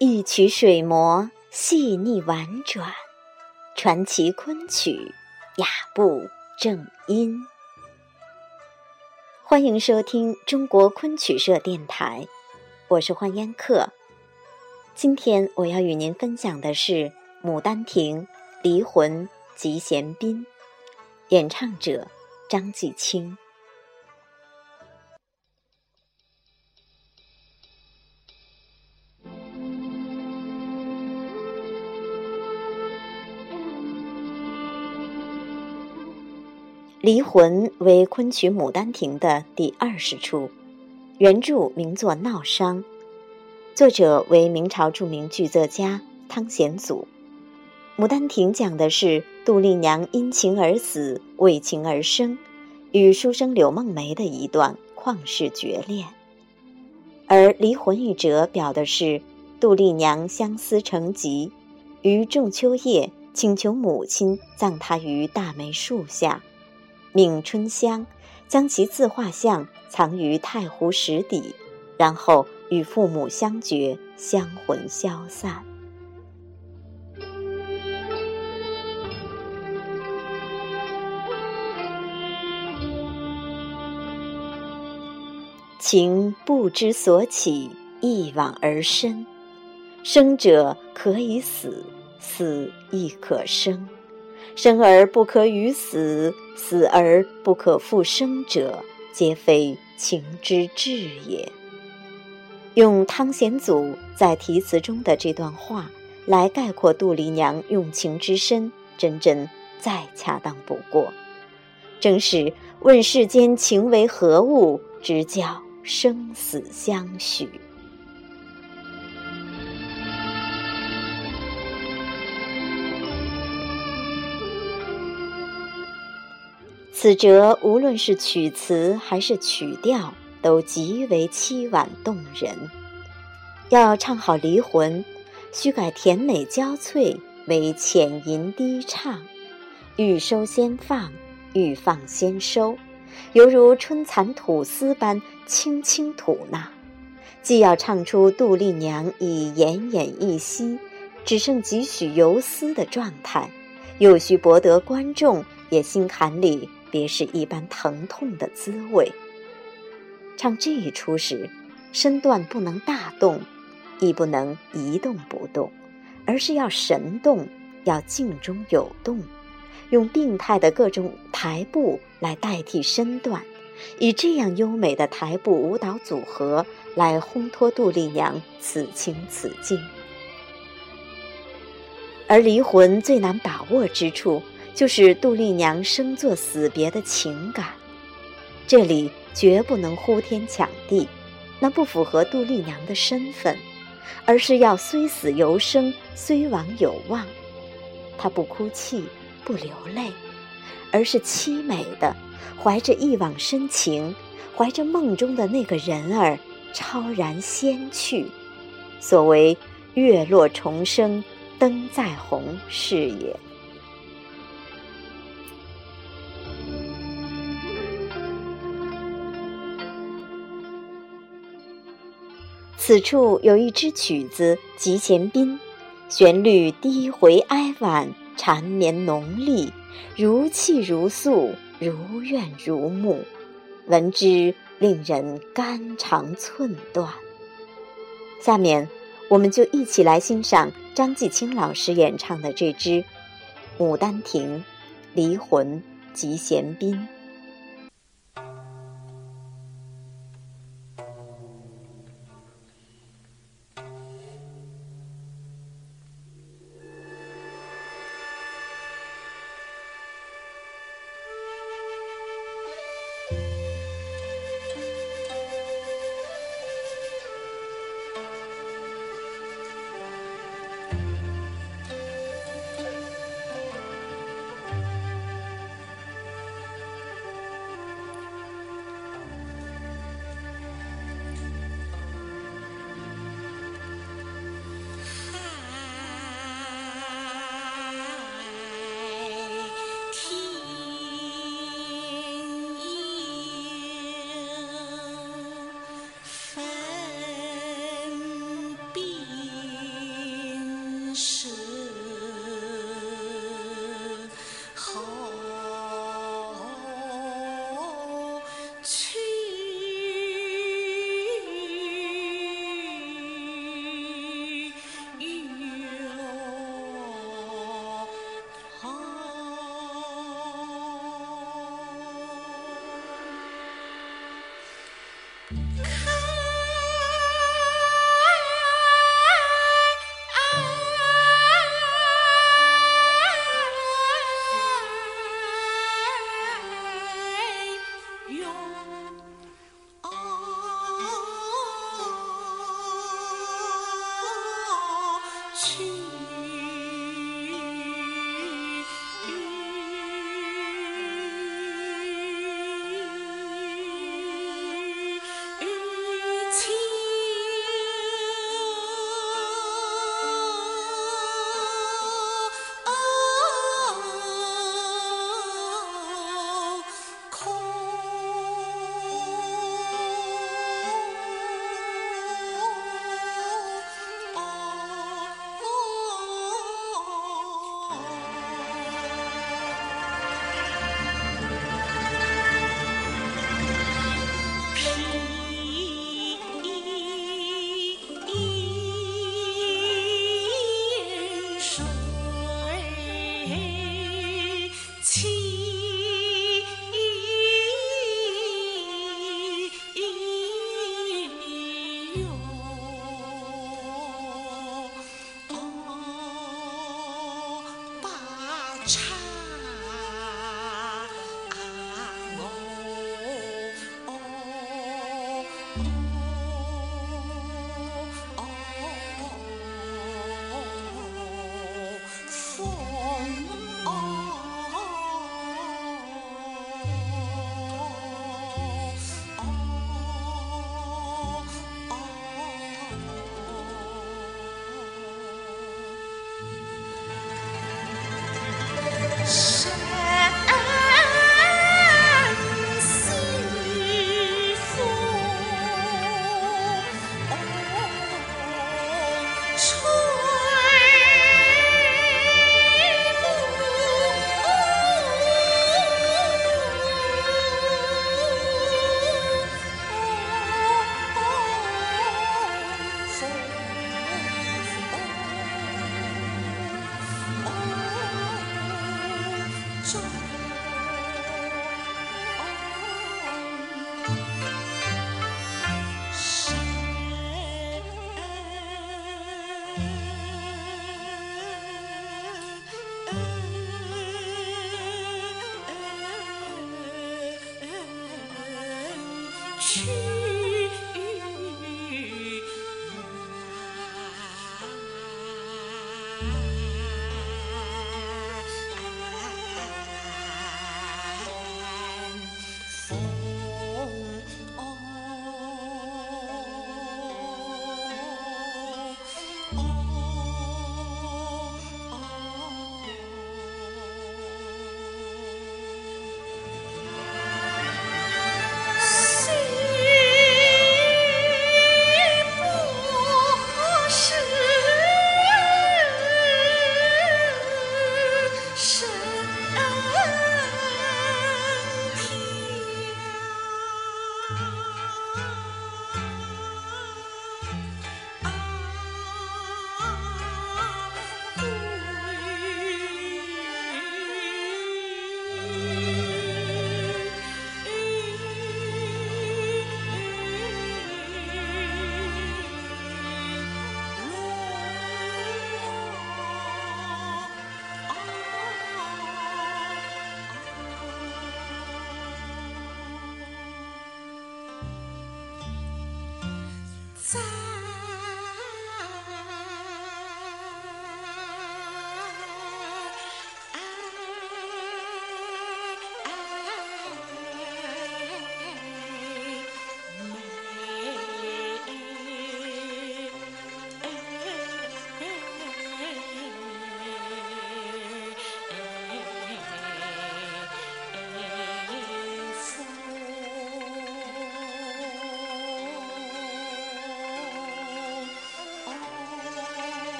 一曲水磨细腻婉转，传奇昆曲雅步正音。欢迎收听中国昆曲社电台，我是欢烟客。今天我要与您分享的是《牡丹亭》离魂集贤宾，演唱者张继清。离魂为昆曲《牡丹亭》的第二十出，原著名作《闹殇》，作者为明朝著名剧作家汤显祖。《牡丹亭》讲的是杜丽娘因情而死，为情而生，与书生柳梦梅的一段旷世绝恋；而离魂一折表的是杜丽娘相思成疾，于仲秋夜请求母亲葬她于大梅树下。命春香将其自画像藏于太湖石底，然后与父母相绝，香魂消散。情不知所起，一往而深。生者可以死，死亦可生。生而不可与死，死而不可复生者，皆非情之至也。用汤显祖在题词中的这段话来概括杜丽娘用情之深，真真再恰当不过。正是问世间情为何物，直教生死相许。此折无论是曲词还是曲调，都极为凄婉动人。要唱好离魂，须改甜美娇脆为浅吟低唱，欲收先放，欲放先收，犹如春蚕吐丝般轻轻吐纳。既要唱出杜丽娘已奄奄一息，只剩几许游丝的状态，又需博得观众也心坎里。别是一般疼痛的滋味。唱这一出时，身段不能大动，亦不能一动不动，而是要神动，要静中有动，用病态的各种台步来代替身段，以这样优美的台步舞蹈组合来烘托杜丽娘此情此境。而离魂最难把握之处。就是杜丽娘生作死别的情感，这里绝不能呼天抢地，那不符合杜丽娘的身份，而是要虽死犹生，虽亡有望。她不哭泣，不流泪，而是凄美的，怀着一往深情，怀着梦中的那个人儿超然仙去。所谓月落重生，灯再红是也。此处有一支曲子《集贤宾》，旋律低回哀婉，缠绵浓丽，如泣如诉，如怨如慕，闻之令人肝肠寸断。下面，我们就一起来欣赏张继清老师演唱的这支《牡丹亭·离魂集贤宾》。去。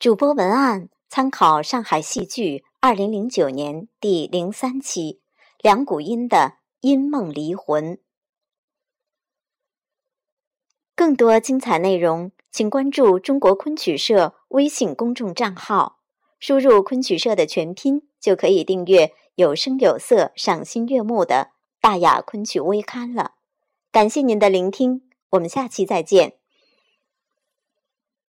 主播文案参考上海戏剧二零零九年第零三期梁谷音的《因梦离魂》。更多精彩内容，请关注中国昆曲社微信公众账号，输入昆曲社的全拼，就可以订阅有声有色、赏心悦目的大雅昆曲微刊了。感谢您的聆听，我们下期再见。